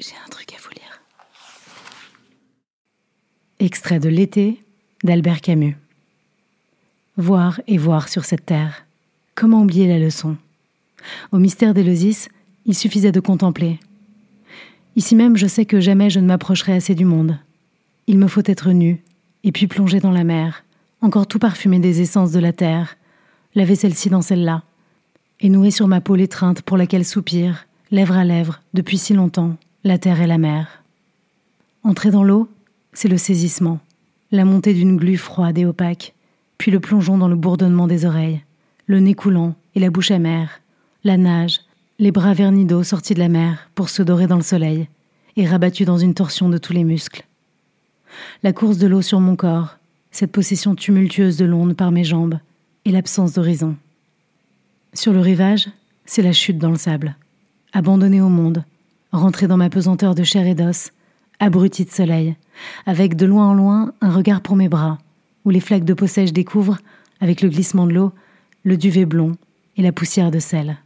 J'ai un truc à vous lire. Extrait de L'été d'Albert Camus. Voir et voir sur cette terre. Comment oublier la leçon? Au mystère d'Éleusis, il suffisait de contempler. Ici même, je sais que jamais je ne m'approcherai assez du monde. Il me faut être nu, et puis plonger dans la mer, encore tout parfumé des essences de la terre, laver celle-ci dans celle-là, et nouer sur ma peau l'étreinte pour laquelle soupire, lèvre à lèvre, depuis si longtemps, la terre et la mer. Entrer dans l'eau, c'est le saisissement, la montée d'une glu froide et opaque, puis le plongeon dans le bourdonnement des oreilles, le nez coulant et la bouche amère, la nage, les bras vernis d'eau sortis de la mer pour se dorer dans le soleil et rabattus dans une torsion de tous les muscles. La course de l'eau sur mon corps, cette possession tumultueuse de l'onde par mes jambes et l'absence d'horizon. Sur le rivage, c'est la chute dans le sable, abandonné au monde, rentrer dans ma pesanteur de chair et d'os, abruti de soleil, avec de loin en loin un regard pour mes bras, où les flaques de peau sèche découvrent, avec le glissement de l'eau, le duvet blond et la poussière de sel.